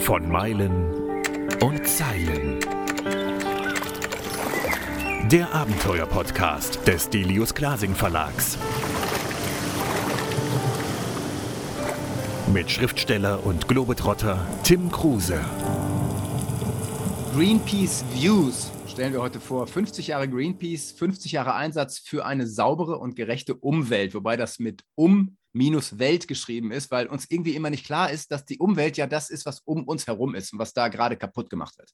Von Meilen und Zeilen. Der Abenteuer-Podcast des Delius Glasing Verlags. Mit Schriftsteller und Globetrotter Tim Kruse. Greenpeace Views stellen wir heute vor. 50 Jahre Greenpeace, 50 Jahre Einsatz für eine saubere und gerechte Umwelt, wobei das mit um minus Welt geschrieben ist, weil uns irgendwie immer nicht klar ist, dass die Umwelt ja das ist, was um uns herum ist und was da gerade kaputt gemacht wird.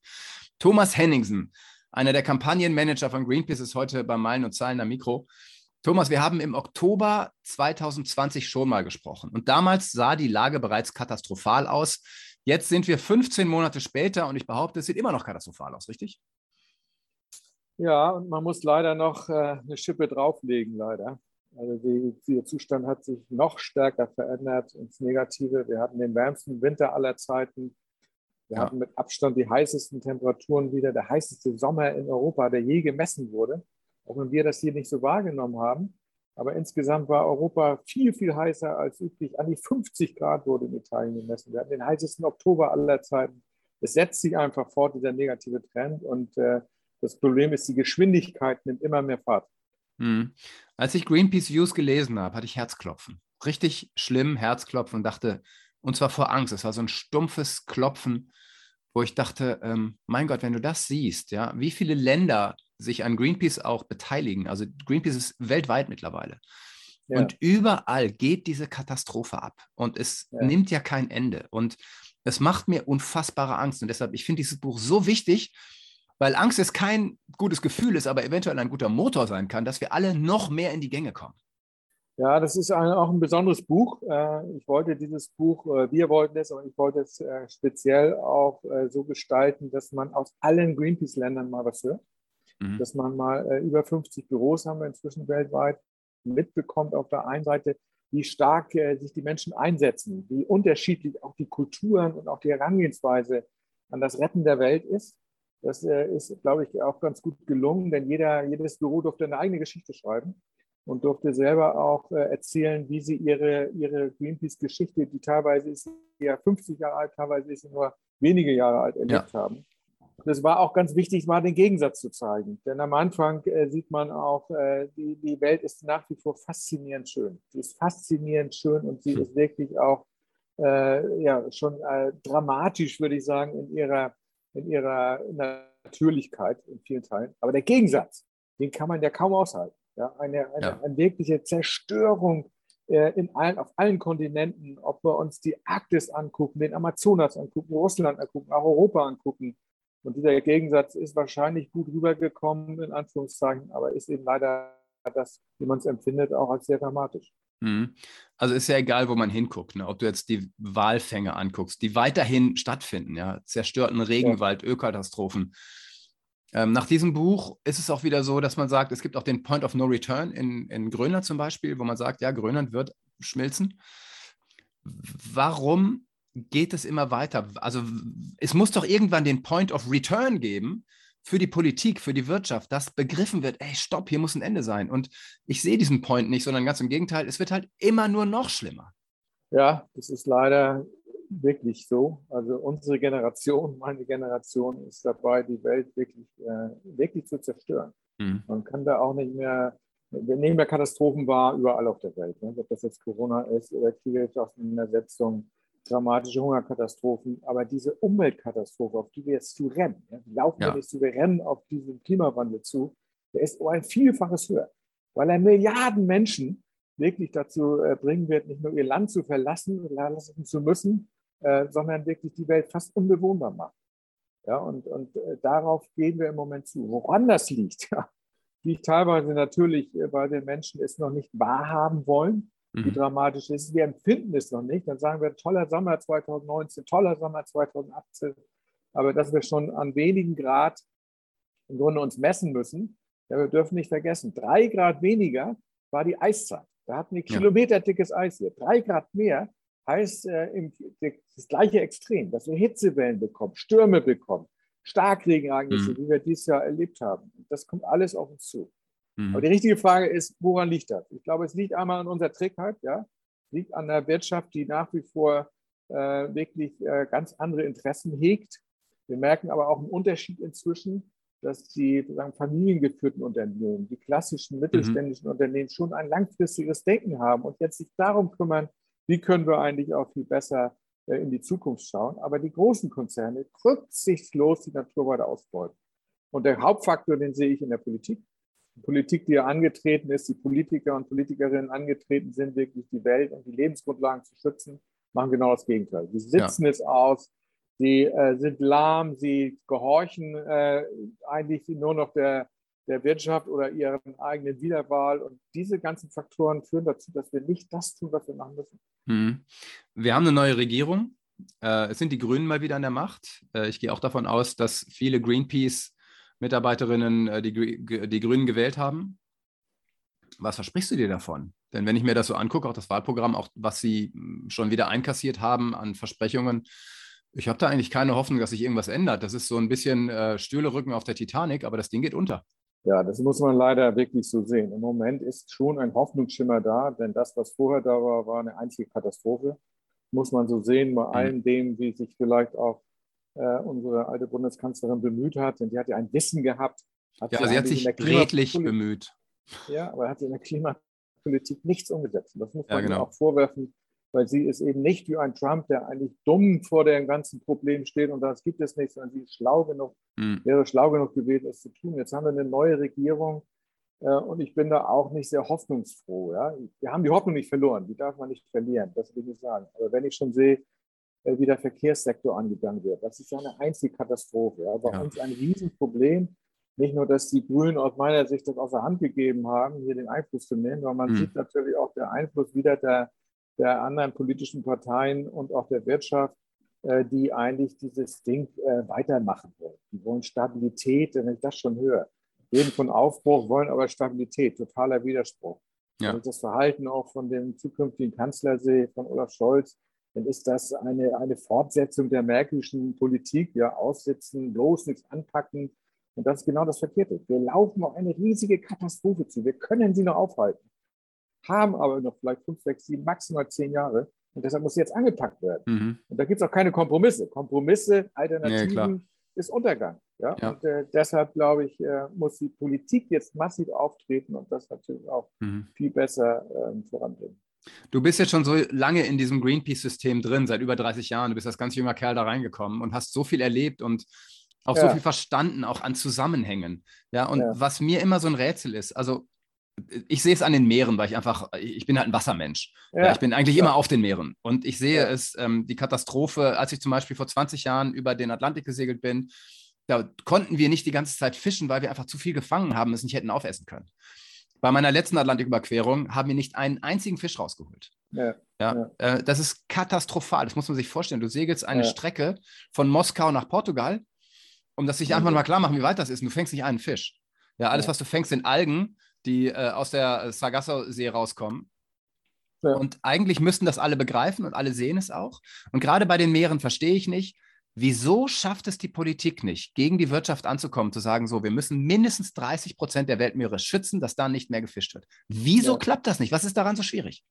Thomas Henningsen, einer der Kampagnenmanager von Greenpeace, ist heute bei Meilen und Zahlen am Mikro. Thomas, wir haben im Oktober 2020 schon mal gesprochen und damals sah die Lage bereits katastrophal aus. Jetzt sind wir 15 Monate später und ich behaupte, es sieht immer noch katastrophal aus, richtig? Ja, und man muss leider noch äh, eine Schippe drauflegen, leider. Also die, der Zustand hat sich noch stärker verändert ins Negative. Wir hatten den wärmsten Winter aller Zeiten. Wir ja. hatten mit Abstand die heißesten Temperaturen wieder, der heißeste Sommer in Europa, der je gemessen wurde. Auch wenn wir das hier nicht so wahrgenommen haben. Aber insgesamt war Europa viel, viel heißer als üblich. An die 50 Grad wurde in Italien gemessen. Wir hatten den heißesten Oktober aller Zeiten. Es setzt sich einfach fort, dieser negative Trend. Und äh, das Problem ist, die Geschwindigkeit nimmt immer mehr Fahrt. Als ich Greenpeace Views gelesen habe, hatte ich Herzklopfen. Richtig schlimm Herzklopfen und dachte, und zwar vor Angst. Es war so ein stumpfes Klopfen, wo ich dachte, ähm, mein Gott, wenn du das siehst, ja, wie viele Länder sich an Greenpeace auch beteiligen. Also Greenpeace ist weltweit mittlerweile. Ja. Und überall geht diese Katastrophe ab. Und es ja. nimmt ja kein Ende. Und es macht mir unfassbare Angst. Und deshalb, ich finde dieses Buch so wichtig, weil Angst ist kein gutes Gefühl, ist aber eventuell ein guter Motor sein kann, dass wir alle noch mehr in die Gänge kommen. Ja, das ist ein, auch ein besonderes Buch. Äh, ich wollte dieses Buch, äh, wir wollten es, aber ich wollte es äh, speziell auch so gestalten, dass man aus allen Greenpeace-Ländern mal was hört. Mhm. Dass man mal über 50 Büros haben wir inzwischen weltweit mitbekommt auf der einen Seite, wie stark sich die Menschen einsetzen, wie unterschiedlich auch die Kulturen und auch die Herangehensweise an das Retten der Welt ist. Das äh, ist, glaube ich, auch ganz gut gelungen, denn jeder, jedes Büro durfte eine eigene Geschichte schreiben und durfte selber auch äh, erzählen, wie sie ihre, ihre Greenpeace-Geschichte, die teilweise ist ja 50 Jahre alt, teilweise ist sie nur wenige Jahre alt, erlebt ja. haben. Das war auch ganz wichtig, mal den Gegensatz zu zeigen. Denn am Anfang äh, sieht man auch, die, die Welt ist nach wie vor faszinierend schön. Sie ist faszinierend schön und sie hm. ist wirklich auch äh, ja, schon äh, dramatisch, würde ich sagen, in ihrer in ihrer Natürlichkeit in vielen Teilen. Aber der Gegensatz, den kann man ja kaum aushalten. Ja, eine, eine, ja. eine wirkliche Zerstörung äh, in allen, auf allen Kontinenten, ob wir uns die Arktis angucken, den Amazonas angucken, Russland angucken, auch Europa angucken. Und dieser Gegensatz ist wahrscheinlich gut rübergekommen, in Anführungszeichen, aber ist eben leider das, wie man es empfindet, auch als sehr dramatisch. Mhm. Also ist ja egal, wo man hinguckt, ne? ob du jetzt die Walfänge anguckst, die weiterhin stattfinden, ja, zerstörten Regenwald, ja. Ölkatastrophen. Ähm, nach diesem Buch ist es auch wieder so, dass man sagt, es gibt auch den Point of No Return in, in Grönland zum Beispiel, wo man sagt, ja, Grönland wird schmilzen. Warum geht es immer weiter? Also es muss doch irgendwann den Point of Return geben, für die Politik, für die Wirtschaft, dass begriffen wird, ey, stopp, hier muss ein Ende sein. Und ich sehe diesen Point nicht, sondern ganz im Gegenteil, es wird halt immer nur noch schlimmer. Ja, das ist leider wirklich so. Also unsere Generation, meine Generation ist dabei, die Welt wirklich, äh, wirklich zu zerstören. Mhm. Man kann da auch nicht mehr, wir nehmen ja Katastrophen wahr überall auf der Welt. Ne? Ob das jetzt Corona ist oder Kriegsaußensetzung, dramatische Hungerkatastrophen, aber diese Umweltkatastrophe, auf die wir jetzt zu rennen, ja, laufen ja. wir nicht rennen auf diesen Klimawandel zu, der ist um ein Vielfaches höher, weil er Milliarden Menschen wirklich dazu äh, bringen wird, nicht nur ihr Land zu verlassen, verlassen zu müssen, äh, sondern wirklich die Welt fast unbewohnbar macht. Ja, und und äh, darauf gehen wir im Moment zu. Woran das liegt, ja, liegt teilweise natürlich, äh, weil wir Menschen es noch nicht wahrhaben wollen, wie mhm. dramatisch ist es. Wir empfinden es noch nicht. Dann sagen wir, toller Sommer 2019, toller Sommer 2018. Aber dass wir schon an wenigen Grad im Grunde uns messen müssen, ja, wir dürfen nicht vergessen, drei Grad weniger war die Eiszeit. Da hatten wir kilometerdickes Eis hier. Drei Grad mehr heißt äh, im, das gleiche Extrem, dass wir Hitzewellen bekommen, Stürme bekommen, Starkregenereignisse, mhm. wie wir dieses Jahr erlebt haben. Das kommt alles auf uns zu. Mhm. Aber die richtige Frage ist, woran liegt das? Ich glaube, es liegt einmal an unserer Trägheit, ja. Es liegt an der Wirtschaft, die nach wie vor äh, wirklich äh, ganz andere Interessen hegt. Wir merken aber auch einen Unterschied inzwischen, dass die sagen, familiengeführten Unternehmen, die klassischen mhm. mittelständischen mhm. Unternehmen schon ein langfristiges Denken haben und jetzt sich darum kümmern, wie können wir eigentlich auch viel besser äh, in die Zukunft schauen. Aber die großen Konzerne rücksichtslos die Natur weiter ausbeuten. Und der Hauptfaktor, den sehe ich in der Politik. Politik, die ja angetreten ist, die Politiker und Politikerinnen angetreten sind, wirklich die Welt und die Lebensgrundlagen zu schützen, machen genau das Gegenteil. Sie sitzen ja. es aus, sie äh, sind lahm, sie gehorchen äh, eigentlich nur noch der, der Wirtschaft oder ihren eigenen Wiederwahl. Und diese ganzen Faktoren führen dazu, dass wir nicht das tun, was wir machen müssen. Hm. Wir haben eine neue Regierung. Äh, es sind die Grünen mal wieder an der Macht. Äh, ich gehe auch davon aus, dass viele Greenpeace-Mitarbeiterinnen äh, die, die Grünen gewählt haben. Was versprichst du dir davon? Denn wenn ich mir das so angucke, auch das Wahlprogramm, auch was sie hm, schon wieder einkassiert haben an Versprechungen, ich habe da eigentlich keine Hoffnung, dass sich irgendwas ändert. Das ist so ein bisschen äh, Stühlerücken auf der Titanic, aber das Ding geht unter. Ja, das muss man leider wirklich so sehen. Im Moment ist schon ein Hoffnungsschimmer da, denn das, was vorher da war, war eine einzige Katastrophe. Muss man so sehen, bei mhm. allem dem, wie sich vielleicht auch äh, unsere alte Bundeskanzlerin bemüht hat, denn die hat ja ein Wissen gehabt. Hat ja, sie hat sich redlich bemüht. Ja, aber hat sie in der Klimapolitik nichts umgesetzt. das muss man ja, genau. auch vorwerfen weil sie ist eben nicht wie ein Trump, der eigentlich dumm vor dem ganzen Problem steht und das gibt es nicht, sondern sie ist schlau genug, mhm. wäre schlau genug gewesen, es zu tun. Jetzt haben wir eine neue Regierung äh, und ich bin da auch nicht sehr hoffnungsfroh. Ja? Wir haben die Hoffnung nicht verloren, die darf man nicht verlieren, das will ich sagen. Aber wenn ich schon sehe, wie der Verkehrssektor angegangen wird, das ist ja eine einzige Katastrophe. Ja? Bei ja. uns ein Riesenproblem. Nicht nur, dass die Grünen aus meiner Sicht das außer Hand gegeben haben, hier den Einfluss zu nehmen, sondern man mhm. sieht natürlich auch der Einfluss wieder der der anderen politischen Parteien und auch der Wirtschaft, äh, die eigentlich dieses Ding äh, weitermachen wollen. Die wollen Stabilität, wenn ich das schon höre. Reden von Aufbruch, wollen aber Stabilität, totaler Widerspruch. Ja. Wenn ich das Verhalten auch von dem zukünftigen Kanzler von Olaf Scholz, dann ist das eine, eine Fortsetzung der märkischen Politik, ja, aussitzen, bloß nichts anpacken. Und das ist genau das Verkehrte. Wir laufen auf eine riesige Katastrophe zu. Wir können sie noch aufhalten haben aber noch vielleicht fünf, sechs, sieben, maximal zehn Jahre. Und deshalb muss jetzt angepackt werden. Mhm. Und da gibt es auch keine Kompromisse. Kompromisse, Alternativen ja, ist Untergang. Ja? ja. Und äh, deshalb, glaube ich, äh, muss die Politik jetzt massiv auftreten und das natürlich auch mhm. viel besser ähm, voranbringen. Du bist jetzt schon so lange in diesem Greenpeace-System drin, seit über 30 Jahren. Du bist als ganz junger Kerl da reingekommen und hast so viel erlebt und auch ja. so viel verstanden, auch an Zusammenhängen. Ja, und ja. was mir immer so ein Rätsel ist, also ich sehe es an den Meeren, weil ich einfach, ich bin halt ein Wassermensch. Ja. Ja, ich bin eigentlich ja. immer auf den Meeren. Und ich sehe es, ähm, die Katastrophe, als ich zum Beispiel vor 20 Jahren über den Atlantik gesegelt bin, da konnten wir nicht die ganze Zeit fischen, weil wir einfach zu viel gefangen haben, es nicht hätten aufessen können. Bei meiner letzten Atlantiküberquerung haben wir nicht einen einzigen Fisch rausgeholt. Ja, ja, äh, das ist katastrophal. Das muss man sich vorstellen. Du segelst eine Strecke von Moskau nach Portugal, um das sich einfach mal klar machen, wie weit das ist. Und du fängst nicht einen Fisch. Ja, alles, was du fängst, sind Algen die äh, aus der Sargasso-See rauskommen. Und eigentlich müssten das alle begreifen und alle sehen es auch. Und gerade bei den Meeren verstehe ich nicht, wieso schafft es die Politik nicht, gegen die Wirtschaft anzukommen, zu sagen, so, wir müssen mindestens 30 Prozent der Weltmeere schützen, dass da nicht mehr gefischt wird. Wieso ja. klappt das nicht? Was ist daran so schwierig?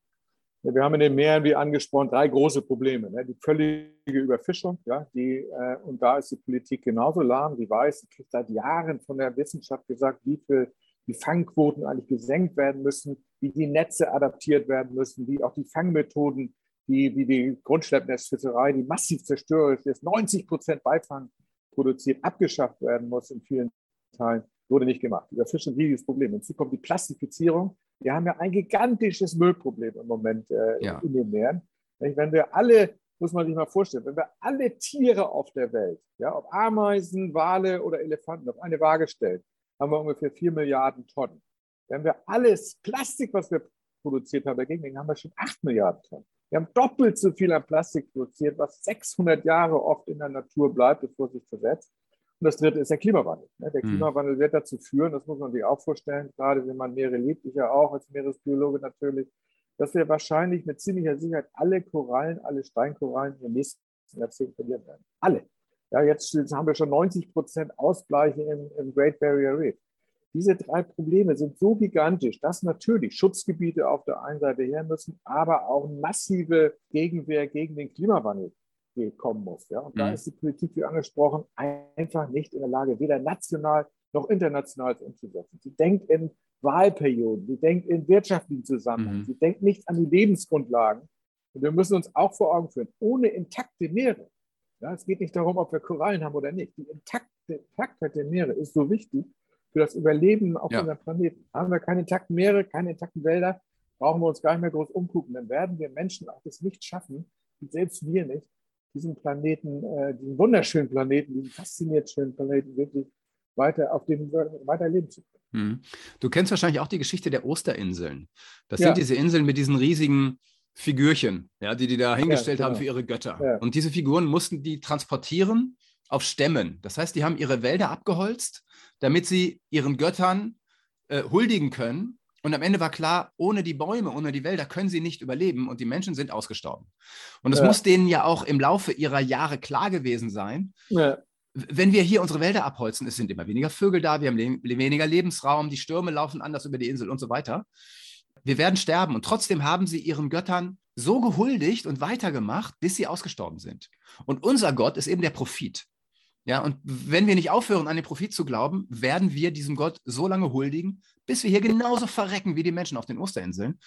Ja, wir haben in den Meeren, wie angesprochen, drei große Probleme. Ne? Die völlige Überfischung, ja, die, äh, und da ist die Politik genauso lahm. Die weiß, sie kriegt seit Jahren von der Wissenschaft gesagt, wie viel die Fangquoten eigentlich gesenkt werden müssen, wie die Netze adaptiert werden müssen, wie auch die Fangmethoden, die, wie die Grundschleppnetzfischerei, die massiv zerstörerisch ist, 90 Prozent Beifang produziert, abgeschafft werden muss in vielen Teilen, wurde nicht gemacht. Das ist ein riesiges Problem. Hinzu kommt die Plastifizierung. Wir haben ja ein gigantisches Müllproblem im Moment äh, ja. in den Meeren. Wenn wir alle, muss man sich mal vorstellen, wenn wir alle Tiere auf der Welt, ja, ob Ameisen, Wale oder Elefanten, auf eine Waage stellen, haben wir ungefähr 4 Milliarden Tonnen. Wenn wir alles Plastik, was wir produziert haben, dagegen haben wir schon 8 Milliarden Tonnen. Wir haben doppelt so viel an Plastik produziert, was 600 Jahre oft in der Natur bleibt, bevor es sich versetzt. Und das dritte ist der Klimawandel. Ne? Der hm. Klimawandel wird dazu führen, das muss man sich auch vorstellen, gerade wenn man Meere liebt, ich ja auch als Meeresbiologe natürlich, dass wir wahrscheinlich mit ziemlicher Sicherheit alle Korallen, alle Steinkorallen in den nächsten Jahrzehnten verlieren werden. Alle. Ja, jetzt, jetzt haben wir schon 90 Prozent Ausgleiche im, im, Great Barrier Reef. Diese drei Probleme sind so gigantisch, dass natürlich Schutzgebiete auf der einen Seite her müssen, aber auch massive Gegenwehr gegen den Klimawandel kommen muss. Ja? Und mhm. da ist die Politik, wie angesprochen, einfach nicht in der Lage, weder national noch international umzusetzen. Sie denkt in Wahlperioden, sie denkt in wirtschaftlichen Zusammenhängen, mhm. sie denkt nicht an die Lebensgrundlagen. Und wir müssen uns auch vor Augen führen, ohne intakte Meere, ja, es geht nicht darum, ob wir Korallen haben oder nicht, die intakte, Intaktheit der Meere ist so wichtig für das Überleben auf ja. unserem Planeten. Haben wir keine intakten Meere, keine intakten Wälder, brauchen wir uns gar nicht mehr groß umgucken. Dann werden wir Menschen auch das nicht schaffen, selbst wir nicht, diesen Planeten, äh, diesen wunderschönen Planeten, diesen faszinierend schönen Planeten wirklich weiter auf dem weiter leben zu können. Mhm. Du kennst wahrscheinlich auch die Geschichte der Osterinseln. Das ja. sind diese Inseln mit diesen riesigen Figürchen, ja, die die da hingestellt ja, genau. haben für ihre Götter. Ja. Und diese Figuren mussten die transportieren auf Stämmen. Das heißt, die haben ihre Wälder abgeholzt, damit sie ihren Göttern äh, huldigen können. Und am Ende war klar, ohne die Bäume, ohne die Wälder können sie nicht überleben und die Menschen sind ausgestorben. Und es ja. muss denen ja auch im Laufe ihrer Jahre klar gewesen sein, ja wenn wir hier unsere Wälder abholzen, es sind immer weniger Vögel da, wir haben le weniger Lebensraum, die Stürme laufen anders über die Insel und so weiter. Wir werden sterben und trotzdem haben sie ihren Göttern so gehuldigt und weitergemacht, bis sie ausgestorben sind. Und unser Gott ist eben der Profit. Ja, und wenn wir nicht aufhören, an den Profit zu glauben, werden wir diesem Gott so lange huldigen, bis wir hier genauso verrecken wie die Menschen auf den Osterinseln.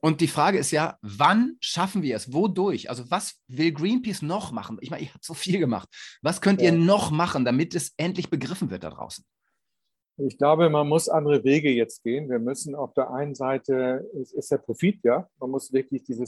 Und die Frage ist ja, wann schaffen wir es? Wodurch? Also was will Greenpeace noch machen? Ich meine, ihr habt so viel gemacht. Was könnt ja. ihr noch machen, damit es endlich begriffen wird da draußen? Ich glaube, man muss andere Wege jetzt gehen. Wir müssen auf der einen Seite, es ist der Profit, ja, man muss wirklich diese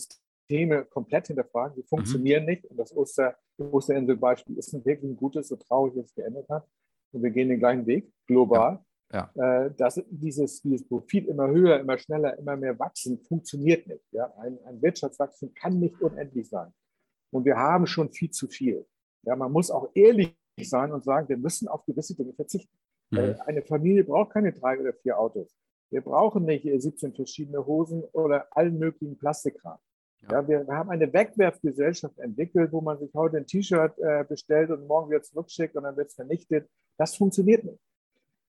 Systeme komplett hinterfragen. Die funktionieren mhm. nicht. Und das Oster, Osterinsel-Beispiel ist ein wirklich ein gutes, so traurig es geändert hat. Und wir gehen den gleichen Weg, global. Ja. Ja. Äh, dass dieses, dieses Profit immer höher, immer schneller, immer mehr wachsen, funktioniert nicht. Ja? Ein, ein Wirtschaftswachstum kann nicht unendlich sein. Und wir haben schon viel zu viel. Ja, man muss auch ehrlich sein und sagen, wir müssen auf gewisse Dinge verzichten. Mhm. Eine Familie braucht keine drei oder vier Autos. Wir brauchen nicht 17 verschiedene Hosen oder allen möglichen Plastikkram. Ja. wir, haben eine Wegwerfgesellschaft entwickelt, wo man sich heute ein T-Shirt äh, bestellt und morgen wieder zurückschickt und dann wird es vernichtet. Das funktioniert nicht.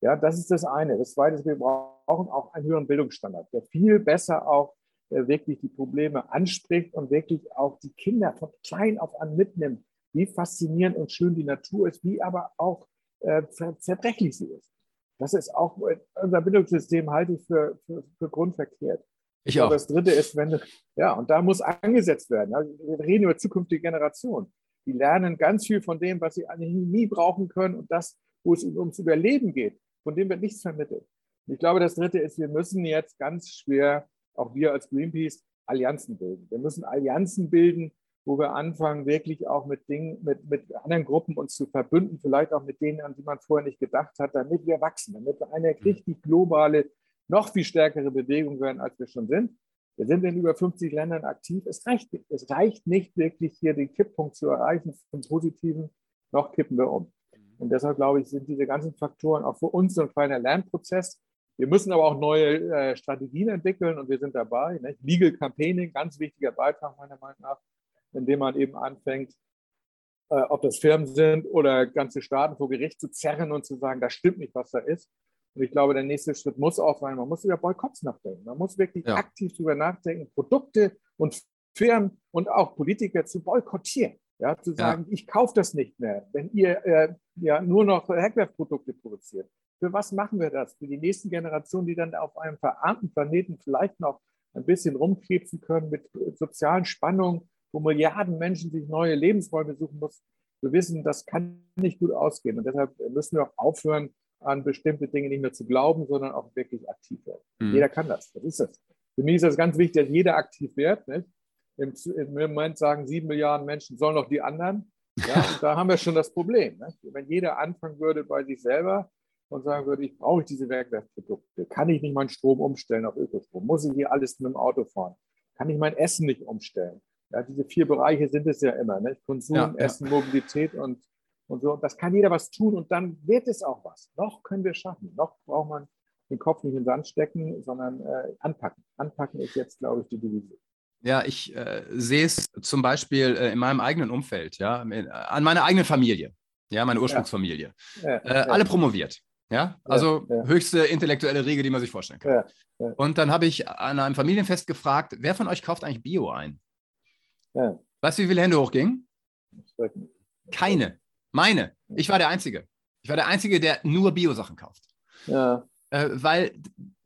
Ja, das ist das eine. Das zweite ist, wir brauchen auch einen höheren Bildungsstandard, der viel besser auch äh, wirklich die Probleme anspricht und wirklich auch die Kinder von klein auf an mitnimmt, wie faszinierend und schön die Natur ist, wie aber auch äh, zerbrechlich sie ist. Das ist auch, äh, unser Bildungssystem halte ich für, für, für grundverkehrt. Ich auch. das dritte ist, wenn du, ja, und da muss angesetzt werden. Also wir reden über zukünftige Generationen. Die lernen ganz viel von dem, was sie eigentlich nie brauchen können und das, wo es ums Überleben geht von dem wird nichts vermittelt. Und ich glaube, das Dritte ist, wir müssen jetzt ganz schwer, auch wir als Greenpeace, Allianzen bilden. Wir müssen Allianzen bilden, wo wir anfangen, wirklich auch mit Dingen, mit, mit anderen Gruppen uns zu verbünden, vielleicht auch mit denen, an die man vorher nicht gedacht hat, damit wir wachsen, damit wir eine mhm. richtig globale, noch viel stärkere Bewegung werden, als wir schon sind. Wir sind in über 50 Ländern aktiv. Es reicht nicht. Es reicht nicht wirklich, hier den Kipppunkt zu erreichen zum Positiven. Noch kippen wir um. Und deshalb glaube ich, sind diese ganzen Faktoren auch für uns so ein kleiner Lernprozess. Wir müssen aber auch neue äh, Strategien entwickeln und wir sind dabei. Ne? Legal Campaigning, ganz wichtiger Beitrag meiner Meinung nach, indem man eben anfängt, äh, ob das Firmen sind oder ganze Staaten vor Gericht zu zerren und zu sagen, das stimmt nicht, was da ist. Und ich glaube, der nächste Schritt muss auch sein, man muss über Boykotts nachdenken. Man muss wirklich ja. aktiv darüber nachdenken, Produkte und Firmen und auch Politiker zu boykottieren. Ja, zu sagen, ja. ich kaufe das nicht mehr, wenn ihr äh, ja nur noch Hackware-Produkte produziert. Für was machen wir das? Für die nächsten Generationen, die dann auf einem verarmten Planeten vielleicht noch ein bisschen rumkrebsen können mit sozialen Spannungen, wo Milliarden Menschen sich neue Lebensräume suchen müssen. Wir wissen, das kann nicht gut ausgehen. Und deshalb müssen wir auch aufhören, an bestimmte Dinge nicht mehr zu glauben, sondern auch wirklich aktiv werden. Mhm. Jeder kann das. Das ist es. Für mich ist das ganz wichtig, dass jeder aktiv wird. Nicht? Im, Im, Moment sagen sieben Milliarden Menschen, sollen noch die anderen. Ja, da haben wir schon das Problem. Ne? Wenn jeder anfangen würde bei sich selber und sagen würde, ich brauche diese Werkwerkprodukte, kann ich nicht meinen Strom umstellen auf Ökostrom, muss ich hier alles mit dem Auto fahren, kann ich mein Essen nicht umstellen. Ja, diese vier Bereiche sind es ja immer, ne? Konsum, ja, Essen. Mobilität und, und so. Das kann jeder was tun und dann wird es auch was. Noch können wir schaffen. Noch braucht man den Kopf nicht in den Sand stecken, sondern äh, anpacken. Anpacken ist jetzt, glaube ich, die Devise. Ja, ich äh, sehe es zum Beispiel äh, in meinem eigenen Umfeld, ja, äh, an meiner eigenen Familie, ja, meine Ursprungsfamilie. Ja. Ja, äh, alle promoviert. Ja, also ja. höchste intellektuelle Riege, die man sich vorstellen kann. Ja, ja. Und dann habe ich an einem Familienfest gefragt, wer von euch kauft eigentlich Bio ein? Ja. Weißt du, wie viele Hände hochgingen? Keine. Meine. Ich war der Einzige. Ich war der Einzige, der nur Bio-Sachen kauft. Ja, Äh, weil,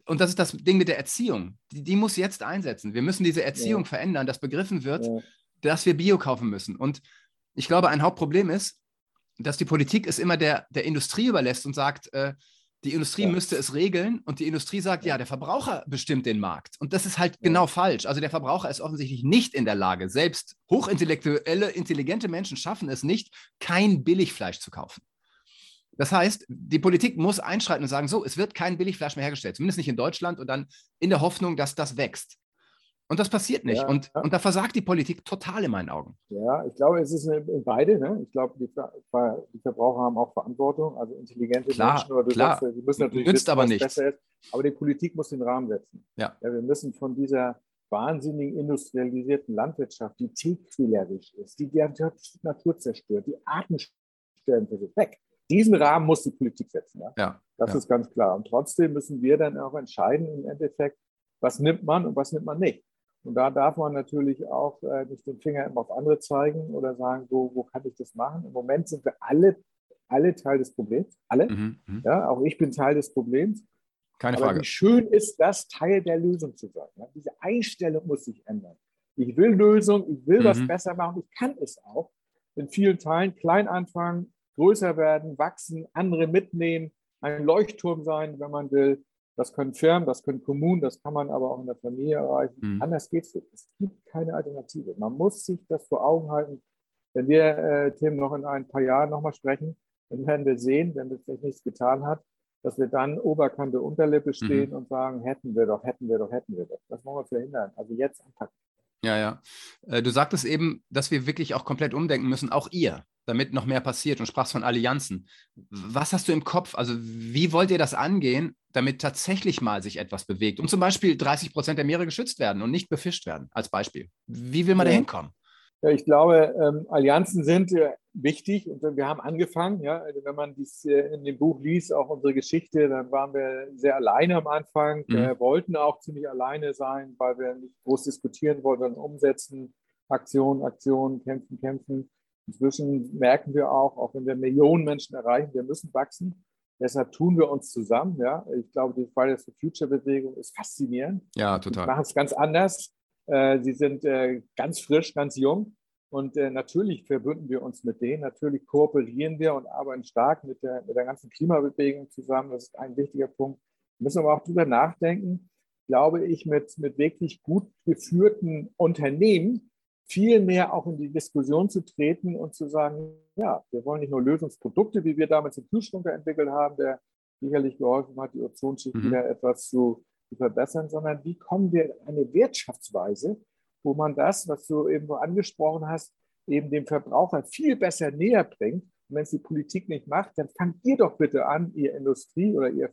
und das ist das Ding mit der Erziehung. Die, die muss jetzt einsetzen. Wir müssen diese Erziehung Ja. verändern, dass begriffen wird, ja, dass wir Bio kaufen müssen. Und ich glaube, ein Hauptproblem ist, dass die Politik es immer der, der Industrie überlässt und sagt, äh, die Industrie Ja. müsste es regeln und die Industrie sagt, ja, der Verbraucher bestimmt den Markt. Und das ist halt Ja. genau falsch. Also der Verbraucher ist offensichtlich nicht in der Lage, selbst hochintellektuelle, intelligente Menschen schaffen es nicht, kein Billigfleisch zu kaufen. Das heißt, die Politik muss einschreiten und sagen, so, es wird kein Billigfleisch mehr hergestellt, zumindest nicht in Deutschland und dann in der Hoffnung, dass das wächst. Und das passiert nicht. Ja. Und, und da versagt die Politik total in meinen Augen. ja, ich glaube, es ist eine, beide. Ne? Ich glaube, die, die Verbraucher haben auch Verantwortung, also intelligente Klar, Menschen. Oder du klar. sagst, ja, die müssen natürlich Nützt wissen, aber was nichts. besser ist. Aber die Politik muss den Rahmen setzen. Ja. wir müssen von dieser wahnsinnig industrialisierten Landwirtschaft, die tierquälerisch ist, die die Natur zerstört, die Artensterben versucht, weg. Diesen Rahmen muss die Politik setzen. Ja? Ja. Das Ja. ist ganz klar. Und trotzdem müssen wir dann auch entscheiden im Endeffekt, was nimmt man und was nimmt man nicht. Und da darf man natürlich auch äh, nicht den Finger immer auf andere zeigen oder sagen, wo, wo kann ich das machen. Im Moment sind wir alle, alle Teil des Problems. Alle. Mhm. mhm. Ja, auch ich bin Teil des Problems. Keine Aber Frage. wie schön ist das, Teil der Lösung zu sein. Ja? Diese Einstellung muss sich ändern. Ich will Lösung, ich will was Mhm. besser machen, ich kann es auch. In vielen Teilen klein anfangen, größer werden, wachsen, andere mitnehmen, ein Leuchtturm sein, wenn man will. Das können Firmen, das können Kommunen, das kann man aber auch in der Familie erreichen. Mhm. Anders geht es nicht. Es gibt keine Alternative. Man muss sich das vor Augen halten. Wenn wir, äh, Tim, noch in ein paar Jahren nochmal sprechen, dann werden wir sehen, wenn das vielleicht nichts getan hat, dass wir dann Oberkante Unterlippe stehen und sagen, hätten wir doch, hätten wir doch, hätten wir doch. Das wollen wir verhindern. Also jetzt anpacken. Ja, ja. Äh, Du sagtest eben, dass wir wirklich auch komplett umdenken müssen, auch ihr, damit noch mehr passiert und sprachst von Allianzen. Was hast du im Kopf? Also, wie wollt ihr das angehen, damit tatsächlich mal sich etwas bewegt und zum Beispiel 30 Prozent der Meere geschützt werden und nicht befischt werden, als Beispiel? Wie will man Ja. da hinkommen? Ja, ich glaube, ähm, Allianzen sind äh, wichtig und wir haben angefangen. Ja, also wenn man dies äh, in dem Buch liest, auch unsere Geschichte, dann waren wir sehr alleine am Anfang, Mhm. äh, wollten auch ziemlich alleine sein, weil wir nicht groß diskutieren wollten, sondern umsetzen, Aktion, Aktion, kämpfen, kämpfen. Inzwischen merken wir auch, auch wenn wir Millionen Menschen erreichen, wir müssen wachsen. Deshalb tun wir uns zusammen. Ja, ich glaube, die Fridays for Future Bewegung ist faszinierend. Ja, total. machen es ganz anders. Äh, Sie sind äh, ganz frisch, ganz jung. Und äh, natürlich verbünden wir uns mit denen, natürlich kooperieren wir und arbeiten stark mit der, mit der ganzen Klimabewegung zusammen. Das ist ein wichtiger Punkt. Wir müssen aber auch drüber nachdenken, glaube ich, mit, mit wirklich gut geführten Unternehmen viel mehr auch in die Diskussion zu treten und zu sagen, ja, wir wollen nicht nur Lösungsprodukte, wie wir damals den Kühlschrank entwickelt haben, der sicherlich geholfen hat, die Ozonschicht Mhm. wieder etwas zu, zu verbessern, sondern wie kommen wir in eine Wirtschaftsweise, wo man das, was du eben so angesprochen hast, eben dem Verbraucher viel besser näher bringt. Und wenn es die Politik nicht macht, dann fangt ihr doch bitte an, ihr Industrie oder ihr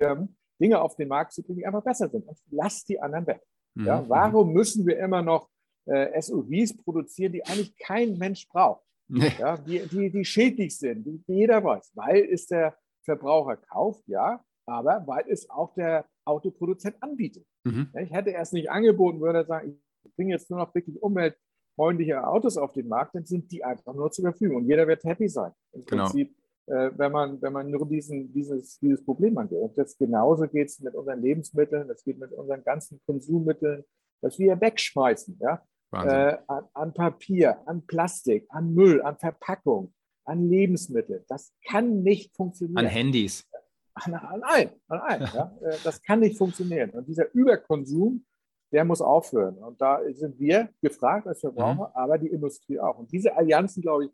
Firmen, Dinge auf den Markt zu bringen, die einfach besser sind. Und lasst die anderen weg. Ja, Mhm. warum müssen wir immer noch äh, SUVs produzieren, die eigentlich kein Mensch braucht? Nee. Ja, die, die, die schädlich sind, die, die jeder weiß, weil es der Verbraucher kauft, ja, aber weil es auch der Autoproduzent anbietet. Mhm. Ja, Ich hätte erst nicht angeboten, würde er sagen, ich bringe jetzt nur noch wirklich umweltfreundliche Autos auf den Markt, dann sind die einfach nur zur Verfügung und jeder wird happy sein. Im Genau. Prinzip, äh, wenn, man, wenn man nur diesen, dieses, dieses Problem angeht. Und das genauso geht es mit unseren Lebensmitteln, das geht mit unseren ganzen Konsummitteln, dass wir wegschmeißen, ja. Äh, an, an Papier, an Plastik, an Müll, an Verpackung, an Lebensmittel. Das kann nicht funktionieren. An Handys. An, an allen, an allen. Ja? Äh, Das kann nicht funktionieren. Und dieser Überkonsum, der muss aufhören. Und da sind wir gefragt als Verbraucher, aber die Industrie auch. Und diese Allianzen, glaube ich,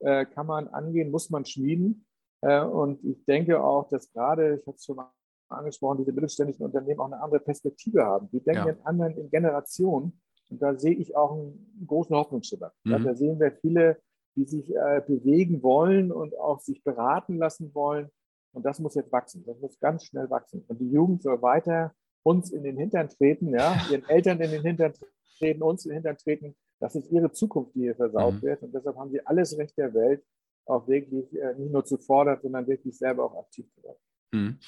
äh, kann man angehen, muss man schmieden. Äh, Und ich denke auch, dass gerade, ich habe es schon mal angesprochen, diese mittelständischen Unternehmen auch eine andere Perspektive haben. Die denken Ja. in anderen in Generationen. Und da sehe ich auch einen großen Hoffnungsschimmer. Mhm. Da sehen wir viele, die sich äh, bewegen wollen und auch sich beraten lassen wollen. Und das muss jetzt wachsen. Das muss ganz schnell wachsen. Und die Jugend soll weiter uns in den Hintern treten, ja, ihren Eltern in den Hintern treten, uns in den Hintern treten. Das ist ihre Zukunft, die hier versaut Mhm. wird. Und deshalb haben sie alles Recht der Welt, auch wirklich äh, nicht nur zu fordern, sondern wirklich selber auch aktiv zu werden. Mhm.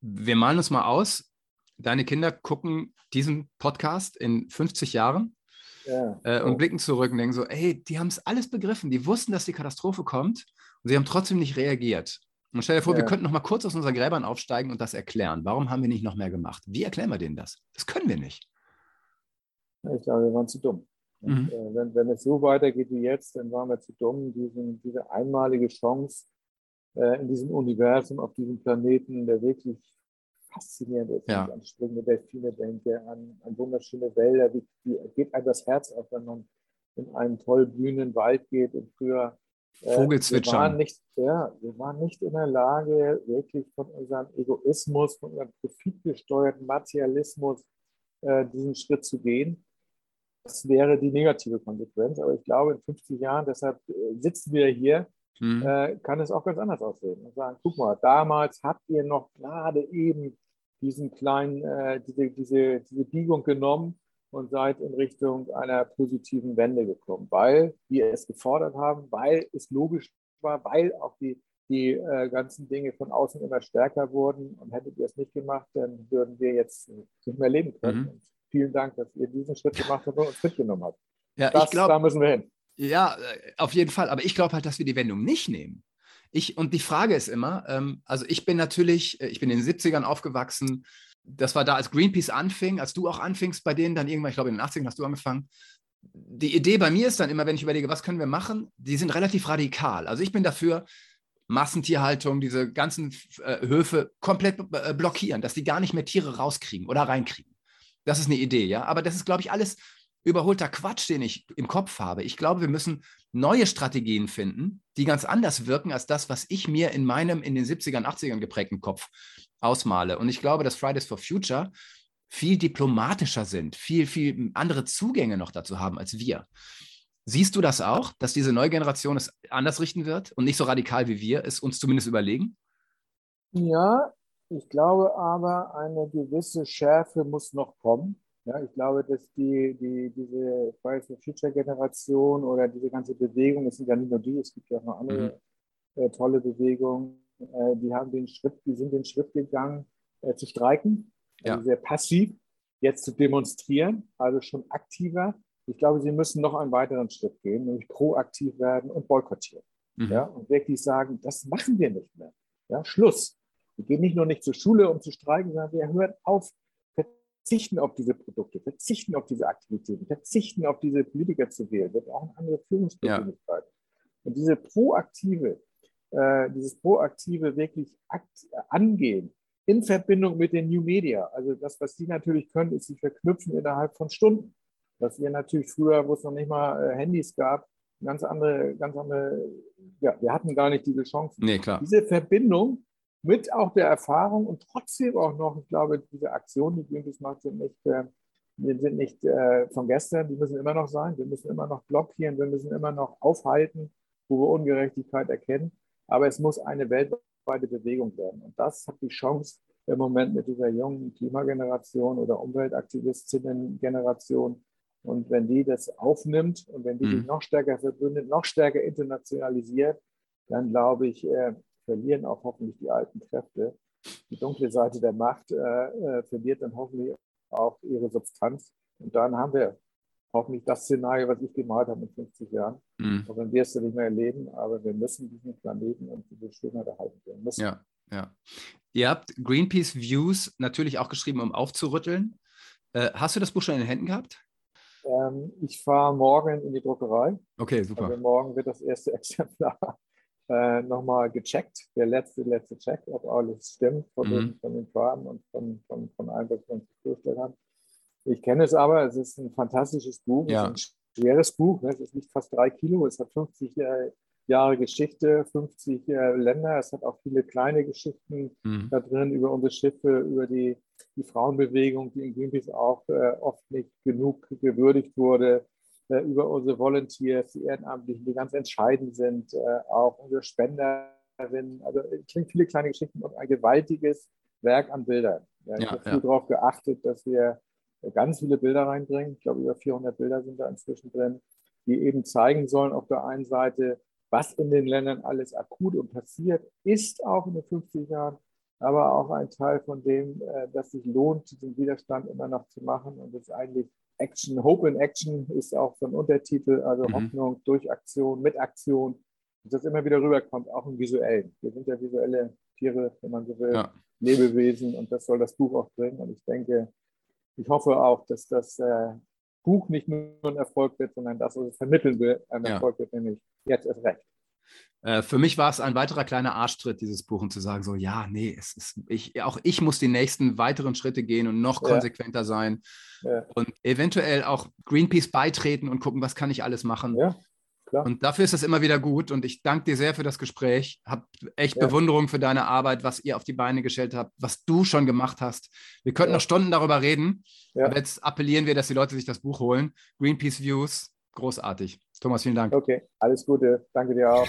Wir malen uns mal aus, deine Kinder gucken diesen Podcast in 50 Jahren ja. äh, und blicken zurück und denken so, hey, die haben es alles begriffen, die wussten, dass die Katastrophe kommt und sie haben trotzdem nicht reagiert. Und stell dir vor, ja. wir könnten noch mal kurz aus unseren Gräbern aufsteigen und das erklären. Warum haben wir nicht noch mehr gemacht? Wie erklären wir denen das? Das können wir nicht. Ich glaube, wir waren zu dumm. Mhm. äh, wenn, wenn, es so weitergeht wie jetzt, dann waren wir zu dumm, diesen, diese einmalige Chance äh, in diesem Universum, auf diesem Planeten, der wirklich faszinierend ist. Ja. An springende Delfine denke, an, an wunderschöne Wälder, wie, wie geht einem das Herz auf, wenn man in einen toll blühenden Wald geht und früher äh, Vogelzwitschern. Wir waren, nicht, ja, wir waren nicht in der Lage, wirklich von unserem Egoismus, von unserem profitgesteuerten Materialismus äh, diesen Schritt zu gehen. Das wäre die negative Konsequenz. Aber ich glaube, in 50 Jahren, deshalb äh, sitzen wir hier, äh, kann es auch ganz anders aussehen. Und sagen, guck mal, damals habt ihr noch gerade eben diesen kleinen, äh, diese, diese, diese Biegung genommen und seid in Richtung einer positiven Wende gekommen, weil wir es gefordert haben, weil es logisch war, weil auch die, die äh, ganzen Dinge von außen immer stärker wurden. Und hättet ihr es nicht gemacht, dann würden wir jetzt nicht mehr leben können. Mhm. vielen Dank, dass ihr diesen Schritt gemacht habt und uns mitgenommen habt. Ja, das, ich glaube, da müssen wir hin. Ja, äh, auf jeden Fall. Aber ich glaube halt, dass wir die Wendung nicht nehmen. Ich, und die Frage ist immer, ähm, also ich bin natürlich, äh, ich bin in den 70ern aufgewachsen, das war da, als Greenpeace anfing, als du auch anfingst bei denen, dann irgendwann, ich glaube in den 80ern hast du angefangen. Die Idee bei mir ist dann immer, wenn ich überlege, was können wir machen, die sind relativ radikal. Also ich bin dafür, Massentierhaltung, diese ganzen äh, Höfe komplett äh, blockieren, dass die gar nicht mehr Tiere rauskriegen oder reinkriegen. Das ist eine Idee, ja. Aber das ist, glaube ich, alles überholter Quatsch, den ich im Kopf habe. Ich glaube, wir müssen neue Strategien finden, die ganz anders wirken als das, was ich mir in meinem in den 70ern, 80ern geprägten Kopf ausmale. Und ich glaube, dass Fridays for Future viel diplomatischer sind, viel, viel andere Zugänge noch dazu haben als wir. Siehst du das auch, dass diese neue Generation es anders richten wird und nicht so radikal wie wir es uns zumindest überlegen? Ja, ich glaube aber, eine gewisse Schärfe muss noch kommen. Ja, ich glaube, dass die, die, diese Fridays for Future Generation oder diese ganze Bewegung, es sind ja nicht nur die, es gibt ja auch noch andere mhm. äh, tolle Bewegungen, äh, die haben den Schritt, die sind den Schritt gegangen, äh, zu streiken, also ja. sehr passiv, jetzt zu demonstrieren, also schon aktiver. Ich glaube, sie müssen noch einen weiteren Schritt gehen, nämlich proaktiv werden und boykottieren. Mhm. Ja, und wirklich sagen, das machen wir nicht mehr. Ja, Schluss. Wir gehen nicht nur nicht zur Schule, um zu streiken, sondern wir hören auf, verzichten auf diese Produkte, verzichten auf diese Aktivitäten, verzichten auf diese Politiker zu wählen. Wir brauchen andere Führungspersönlichkeiten. Ja. Und diese proaktive, äh, dieses proaktive wirklich akt, angehen in Verbindung mit den New Media. Also das, was die natürlich können, ist sie verknüpfen innerhalb von Stunden. Was wir natürlich früher, wo es noch nicht mal äh, Handys gab, ganz andere, ganz andere, ja, wir hatten gar nicht diese Chance. Nee, klar. Diese Verbindung mit auch der Erfahrung und trotzdem auch noch, ich glaube, diese Aktionen, die Greenpeace macht, sind nicht, äh, sind nicht äh, von gestern, die müssen immer noch sein. Wir müssen immer noch blockieren, wir müssen immer noch aufhalten, wo wir Ungerechtigkeit erkennen. Aber es muss eine weltweite Bewegung werden. Und das hat die Chance im Moment mit dieser jungen Klimageneration oder Umweltaktivistinnen-Generation. Und wenn die das aufnimmt und wenn die mhm. sich noch stärker verbündet, noch stärker internationalisiert, dann glaube ich, äh, verlieren auch hoffentlich die alten Kräfte. Die dunkle Seite der Macht äh, äh, verliert dann hoffentlich auch ihre Substanz. Und dann haben wir hoffentlich das Szenario, was ich gemalt habe in 50 Jahren. Mhm. Und dann wirst du nicht mehr erleben, aber wir müssen diesen Planeten und diese Schönheit erhalten. Wir müssen. Ja, ja. Ihr habt Greenpeace Views natürlich auch geschrieben, um aufzurütteln. Äh, hast du das Buch schon in den Händen gehabt? Ähm, ich fahre morgen in die Druckerei. Okay, super. Also morgen wird das erste Exemplar äh, nochmal gecheckt, der letzte, letzte Check, ob alles stimmt von, mhm. den, von den Farben und von, von, von allem, was wir uns vorgestellt haben. Ich kenne es aber, es ist ein fantastisches Buch, ja. es ist ein schweres Buch, ne? es ist nicht fast drei Kilo, es hat 50 äh, Jahre Geschichte, 50 äh, Länder, es hat auch viele kleine Geschichten mhm. da drin über unsere Schiffe, über die, die Frauenbewegung, die in Greenpeace auch äh, oft nicht genug gewürdigt wurde, über unsere Volunteers, die Ehrenamtlichen, die ganz entscheidend sind, äh, auch unsere Spenderinnen. Also es klingt viele kleine Geschichten und ein gewaltiges Werk an Bildern. Ja, ich habe ja. viel darauf geachtet, dass wir ganz viele Bilder reinbringen. Ich glaube, über 400 Bilder sind da inzwischen drin, die eben zeigen sollen auf der einen Seite, was in den Ländern alles akut und passiert ist, auch in den 50 Jahren, aber auch ein Teil von dem, äh, dass sich lohnt, diesen Widerstand immer noch zu machen. Und ist eigentlich Action, Hope in Action ist auch so ein Untertitel, also mhm. Hoffnung durch Aktion, mit Aktion. Und das immer wieder rüberkommt, auch im Visuellen. Wir sind ja visuelle Tiere, wenn man so will, ja. Lebewesen und das soll das Buch auch bringen. Und ich denke, ich hoffe auch, dass das äh, Buch nicht nur ein Erfolg wird, sondern das, was es vermitteln will, ein Erfolg ja. wird, nämlich jetzt erst recht. Äh, für mich war es ein weiterer kleiner Arschtritt, dieses Buch, und zu sagen, so, ja, nee, es ist, ich, auch ich muss die nächsten weiteren Schritte gehen und noch ja. konsequenter sein ja. und eventuell auch Greenpeace beitreten und gucken, was kann ich alles machen. Ja. Klar. Und dafür ist es immer wieder gut. Und ich danke dir sehr für das Gespräch. Hab echt ja. Bewunderung für deine Arbeit, was ihr auf die Beine gestellt habt, was du schon gemacht hast. Wir könnten ja. noch Stunden darüber reden. Ja. Aber jetzt appellieren wir, dass die Leute sich das Buch holen. Greenpeace Views, großartig. Thomas, vielen Dank. Okay, alles Gute. Danke dir auch.